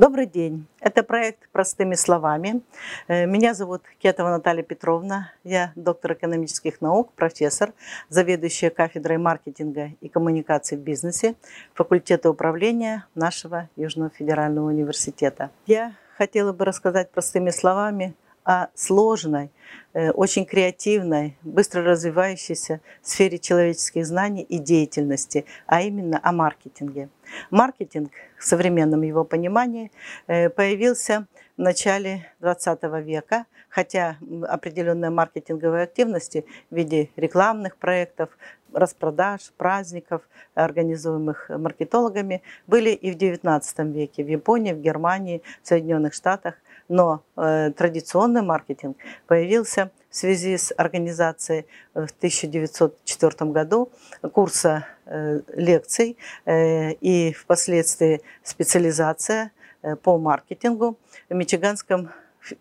Добрый день. Это проект «Простыми словами». Э, меня зовут Кетова Наталья Петровна. Я доктор экономических наук, профессор, заведующая кафедрой маркетинга и коммуникации в бизнесе факультета управления нашего Южного федерального университета. Я хотела бы рассказать простыми словами о сложной, э, очень креативной, быстро развивающейся сфере человеческих знаний и деятельности, а именно о маркетинге. Маркетинг в современном его понимании э, появился в начале 20 века, хотя определенные маркетинговые активности в виде рекламных проектов, распродаж, праздников, организуемых маркетологами, были и в XIX веке в Японии, в Германии, в Соединенных Штатах – но э, традиционный маркетинг появился в связи с организацией в 1904 году курса э, лекций э, и впоследствии специализация э, по маркетингу в Мичиганском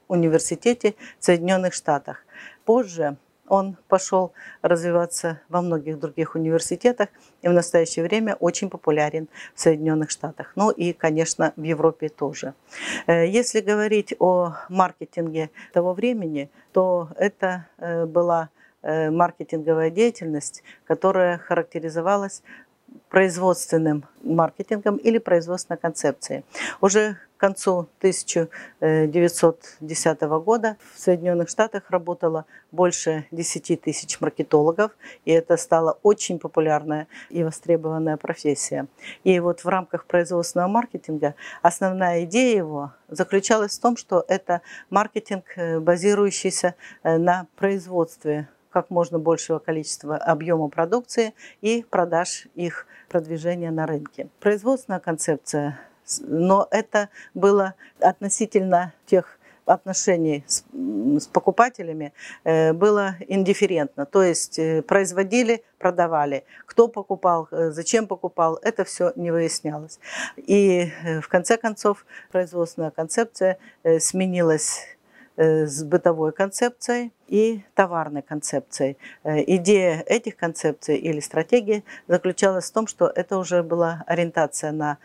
университете в Соединенных Штатах. Позже он пошел развиваться во многих других университетах и в настоящее время очень популярен в Соединенных Штатах. Ну и, конечно, в Европе тоже. Э, если говорить о маркетинге того времени, то это э, была э, маркетинговая деятельность, которая характеризовалась производственным маркетингом или производственной концепцией. Уже к концу 1910 года в Соединенных Штатах работало больше 10 тысяч маркетологов, и это стала очень популярная и востребованная профессия. И вот в рамках производственного маркетинга основная идея его заключалась в том, что это маркетинг, э, базирующийся э, на производстве как можно большего количества объема продукции и продаж их продвижения на рынке. Производственная концепция но это было относительно тех отношений с, с покупателями э, было индифферентно. То есть э, производили, продавали. Кто покупал, э, зачем покупал, это все не выяснялось. И в конце концов производственная концепция сменилась с бытовой концепцией и товарной концепцией. Идея этих концепций или стратегии заключалась в том, что это уже была ориентация на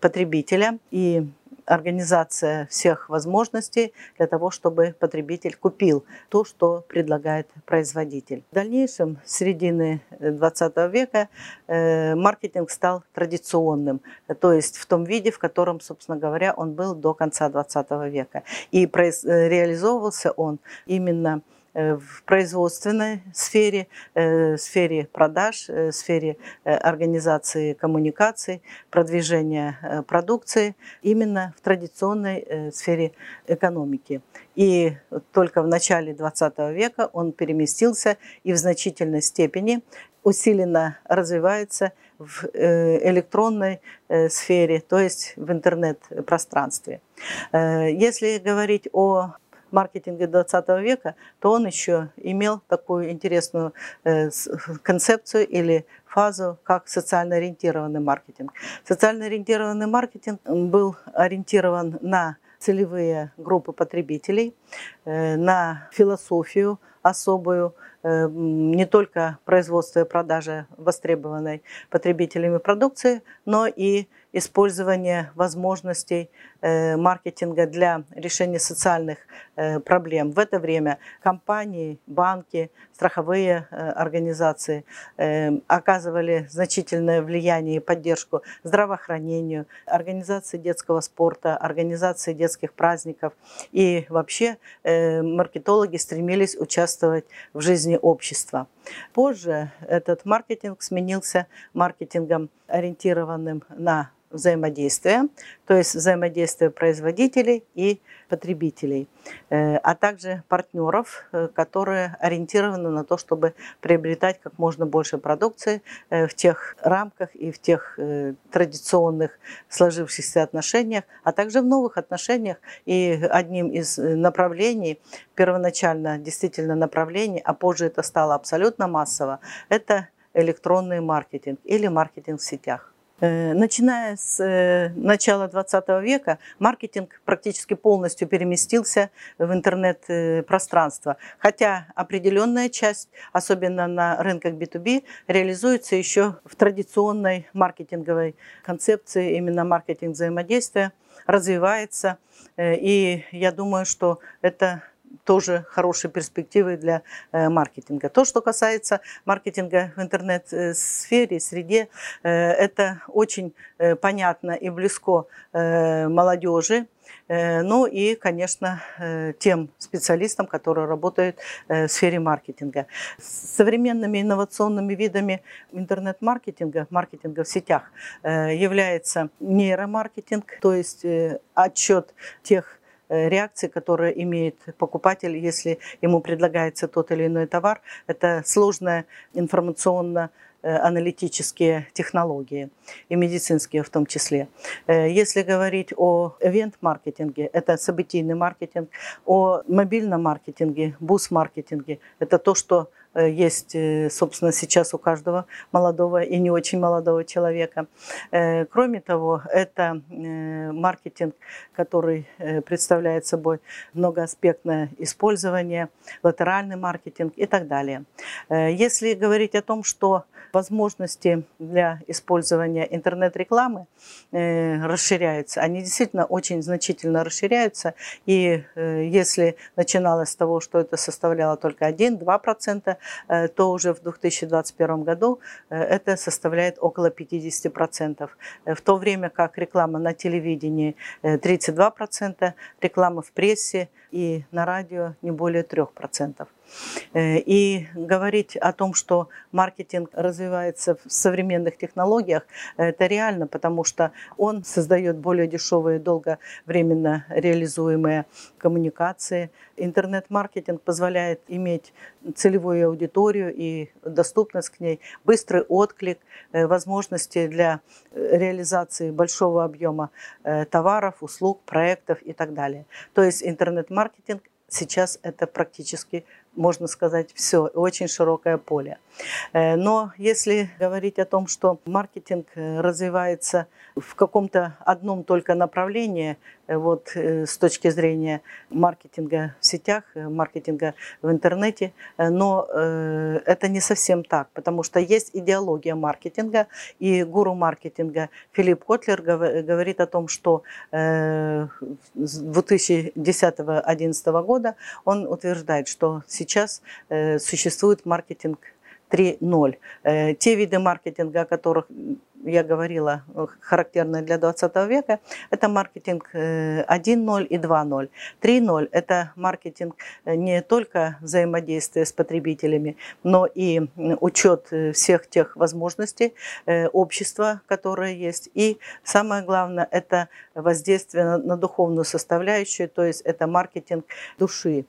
потребителя и организация всех возможностей для того, чтобы потребитель купил то, что предлагает производитель. В дальнейшем, с середины 20 века, э, маркетинг стал традиционным, то есть в том виде, в котором, собственно говоря, он был до конца 20 века. И э, реализовывался он именно Э, в производственной сфере, э, сфере продаж, э, сфере организации коммуникаций, продвижения продукции, именно в традиционной сфере экономики. И только в начале 20 века он переместился и в значительной степени усиленно развивается в электронной сфере, то есть в интернет-пространстве. Если говорить о маркетинга 20 века, то он еще имел такую интересную э, концепцию или фазу, как социально ориентированный маркетинг. Социально ориентированный маркетинг был ориентирован на целевые группы потребителей, э, на философию особую, э, не только производство и продажа востребованной потребителями продукции, но и использование возможностей э, маркетинга для решения социальных э, проблем. В это время компании, банки, страховые э, организации оказывали значительное влияние и поддержку здравоохранению, организации детского спорта, организации детских праздников. И вообще маркетологи стремились участвовать в жизни общества. Позже этот маркетинг сменился маркетингом, ориентированным на взаимодействия, то есть взаимодействие производителей и потребителей, э, а также партнеров, э, которые ориентированы на то, чтобы приобретать как можно больше продукции э, в тех рамках и в тех традиционных сложившихся отношениях, а также в новых отношениях. И одним из направлений, первоначально действительно направлений, а позже это стало абсолютно массово, это электронный маркетинг или маркетинг в сетях. Э, начиная с э, начала 20 века маркетинг практически полностью переместился в интернет-пространство, хотя определенная часть, особенно на рынках B2B, реализуется еще в традиционной маркетинговой концепции, именно маркетинг взаимодействия, развивается. И я думаю, что это тоже хорошие перспективы для э, маркетинга. То, что касается маркетинга в интернет-сфере, среде, э, это очень э, понятно и близко молодежи, ну и, конечно, тем специалистам, которые работают в сфере маркетинга. С современными инновационными видами интернет-маркетинга, маркетинга в сетях, является нейромаркетинг, то есть отчет тех реакции, которые имеет покупатель, если ему предлагается тот или иной товар. Это сложная информационно аналитические технологии и медицинские в том числе. Э, если говорить о event-маркетинге, это событийный маркетинг, о мобильном маркетинге, бус-маркетинге, это то, что Э, есть, э, собственно, сейчас у каждого молодого и не очень молодого человека. Э, кроме того, это маркетинг, который представляет собой многоаспектное использование, латеральный маркетинг и так далее. Если говорить о том, что возможности для использования интернет-рекламы расширяются, они действительно очень значительно расширяются. И если начиналось с того, что это составляло только 1-2%, Э, то уже в 2021 году э, это составляет около 50%. Э, в то время как реклама на телевидении 32%, реклама в прессе и на радио не более 3%. Э, и говорить о том, что маркетинг развивается в современных технологиях, это реально, потому что он создает более дешевые, долговременно реализуемые коммуникации. Интернет-маркетинг позволяет иметь целевую аудиторию и доступность к ней, быстрый отклик, э, возможности для э, реализации большого объема товаров, услуг, проектов и так далее. То есть интернет-маркетинг сейчас это практически можно сказать, все, очень широкое поле. Э, но если говорить о том, что маркетинг э, развивается в каком-то одном только направлении, э, вот с точки зрения маркетинга в сетях, маркетинга в интернете, но это не совсем так, потому что есть идеология маркетинга, и гуру маркетинга Филипп Котлер говорит о том, что с 2010-2011 года он утверждает, что сейчас существует маркетинг 3.0. Э, те виды маркетинга, о которых я говорила, э, характерные для 20 века, это маркетинг 1.0 э, и 2.0. 3.0 – это маркетинг не только взаимодействия с потребителями, но и учет всех тех возможностей общества, которые есть. И самое главное – это воздействие на духовную составляющую, то есть это маркетинг души.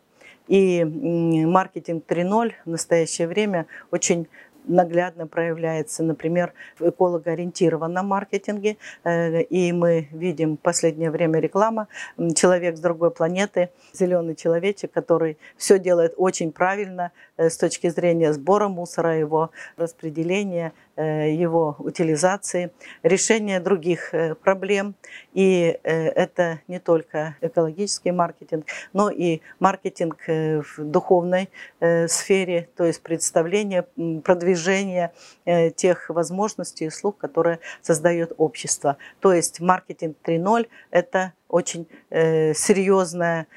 И маркетинг 3.0 в настоящее время очень наглядно проявляется, например, в экологоориентированном маркетинге. Э, и мы видим в последнее время реклама «Человек с другой планеты», зеленый человечек, который все делает очень правильно э, с точки зрения сбора мусора, его распределения, Э, его утилизации, решения других проблем. И это не только экологический маркетинг, но и маркетинг в духовной сфере, то есть представление, продвижение тех возможностей и услуг, которые создает общество. То есть маркетинг 3.0 – это очень серьезное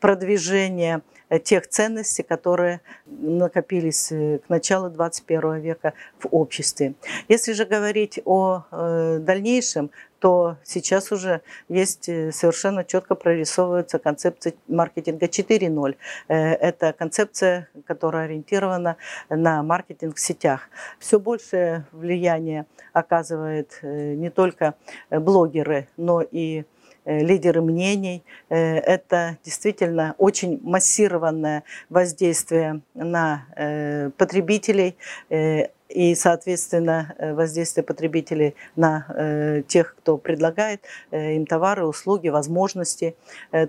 продвижение тех ценностей, которые накопились э, к началу 21 века в обществе. Если же говорить о э, дальнейшем, то сейчас уже есть э, совершенно четко прорисовывается концепция маркетинга 4.0. Это концепция, которая ориентирована на маркетинг в сетях. Все большее влияние оказывает не только блогеры, но и Э, лидеры мнений. Э, это действительно очень массированное воздействие на э, потребителей и, соответственно, воздействие потребителей на тех, кто предлагает им товары, услуги, возможности.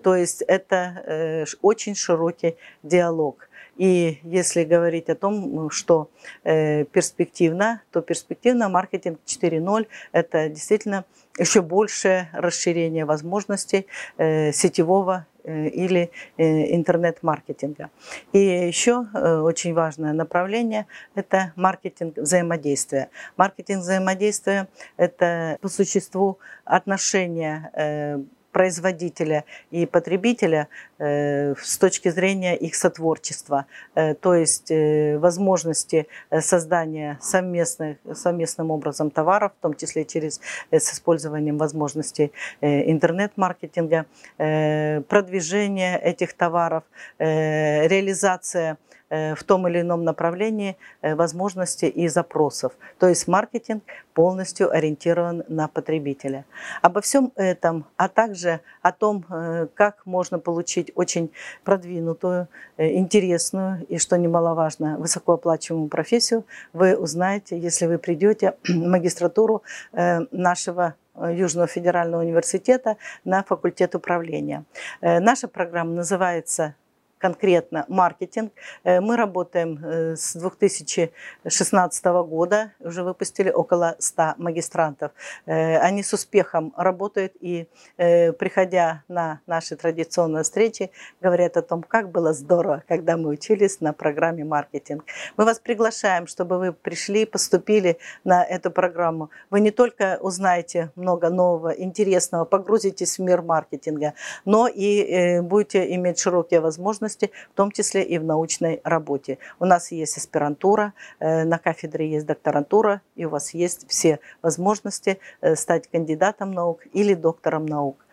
То есть это очень широкий диалог. И если говорить о том, что перспективно, то перспективно маркетинг 4.0 – это действительно еще большее расширение возможностей сетевого или интернет-маркетинга. И еще очень важное направление – это маркетинг взаимодействия. Маркетинг взаимодействия – это по существу отношения производителя и потребителя э, с точки зрения их сотворчества, э, то есть э, возможности создания совместных, совместным образом товаров, в том числе через с использованием возможностей интернет-маркетинга, продвижение этих товаров, реализация в том или ином направлении э, возможностей и запросов. То есть маркетинг полностью ориентирован на потребителя. Обо всем этом, а также о том, э, как можно получить очень продвинутую, интересную и, что немаловажно, высокооплачиваемую профессию, вы узнаете, если вы придете в магистратуру нашего Южного федерального университета на факультет управления. Наша программа называется конкретно маркетинг. Э, мы работаем э, с 2016 года, уже выпустили около 100 магистрантов. Э, они с успехом работают и, приходя на наши традиционные встречи, говорят о том, как было здорово, когда мы учились на программе маркетинг. Мы вас приглашаем, чтобы вы пришли, поступили на эту программу. Вы не только узнаете много нового, интересного, погрузитесь в мир маркетинга, но и будете иметь широкие возможности возможности, в том числе и в научной работе. У нас есть аспирантура, э, на кафедре есть докторантура, и у вас есть все возможности э, стать кандидатом наук или доктором наук.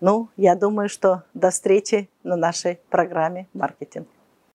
Ну, я думаю, что до встречи на нашей программе «Маркетинг».